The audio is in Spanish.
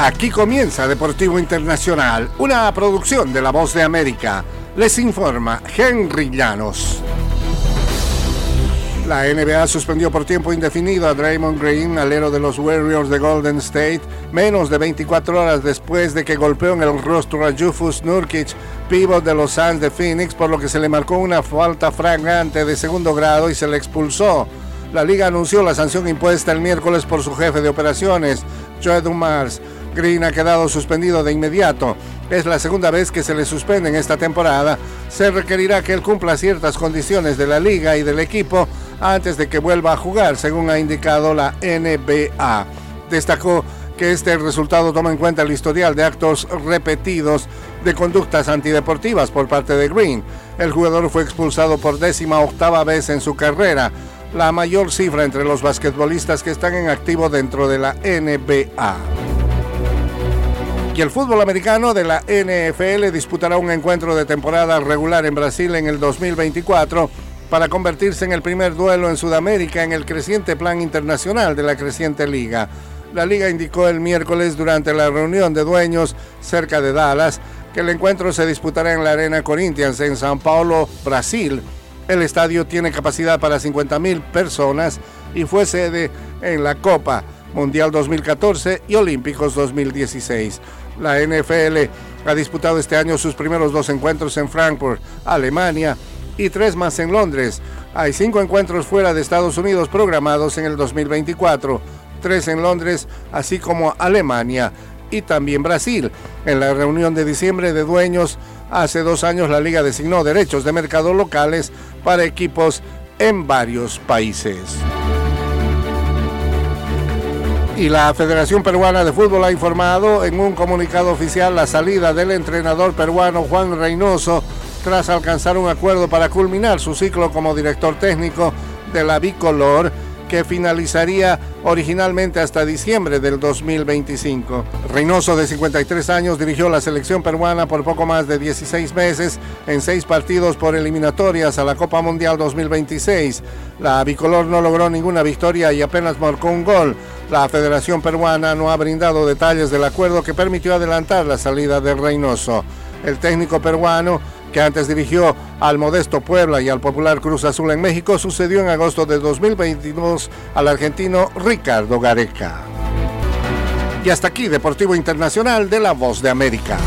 Aquí comienza Deportivo Internacional, una producción de La Voz de América. Les informa Henry Llanos. La NBA suspendió por tiempo indefinido a Draymond Green, alero de los Warriors de Golden State, menos de 24 horas después de que golpeó en el rostro a Jufus Nurkic, pívot de los Suns de Phoenix, por lo que se le marcó una falta fragante de segundo grado y se le expulsó. La liga anunció la sanción impuesta el miércoles por su jefe de operaciones, Joe Dumars. Green ha quedado suspendido de inmediato. Es la segunda vez que se le suspende en esta temporada. Se requerirá que él cumpla ciertas condiciones de la liga y del equipo antes de que vuelva a jugar, según ha indicado la NBA. Destacó que este resultado toma en cuenta el historial de actos repetidos de conductas antideportivas por parte de Green. El jugador fue expulsado por décima octava vez en su carrera, la mayor cifra entre los basquetbolistas que están en activo dentro de la NBA y el fútbol americano de la NFL disputará un encuentro de temporada regular en Brasil en el 2024 para convertirse en el primer duelo en Sudamérica en el creciente plan internacional de la creciente liga. La liga indicó el miércoles durante la reunión de dueños cerca de Dallas que el encuentro se disputará en la Arena Corinthians en Sao Paulo, Brasil. El estadio tiene capacidad para 50.000 personas y fue sede en la Copa Mundial 2014 y Olímpicos 2016. La NFL ha disputado este año sus primeros dos encuentros en Frankfurt, Alemania, y tres más en Londres. Hay cinco encuentros fuera de Estados Unidos programados en el 2024, tres en Londres, así como Alemania y también Brasil. En la reunión de diciembre de dueños, hace dos años la liga designó derechos de mercado locales para equipos en varios países y la Federación Peruana de Fútbol ha informado en un comunicado oficial la salida del entrenador peruano Juan Reynoso tras alcanzar un acuerdo para culminar su ciclo como director técnico de la Bicolor que finalizaría originalmente hasta diciembre del 2025. Reynoso, de 53 años, dirigió la selección peruana por poco más de 16 meses en seis partidos por eliminatorias a la Copa Mundial 2026. La bicolor no logró ninguna victoria y apenas marcó un gol. La Federación Peruana no ha brindado detalles del acuerdo que permitió adelantar la salida de Reynoso. El técnico peruano que antes dirigió al modesto Puebla y al popular Cruz Azul en México, sucedió en agosto de 2022 al argentino Ricardo Gareca. Y hasta aquí, Deportivo Internacional de la Voz de América.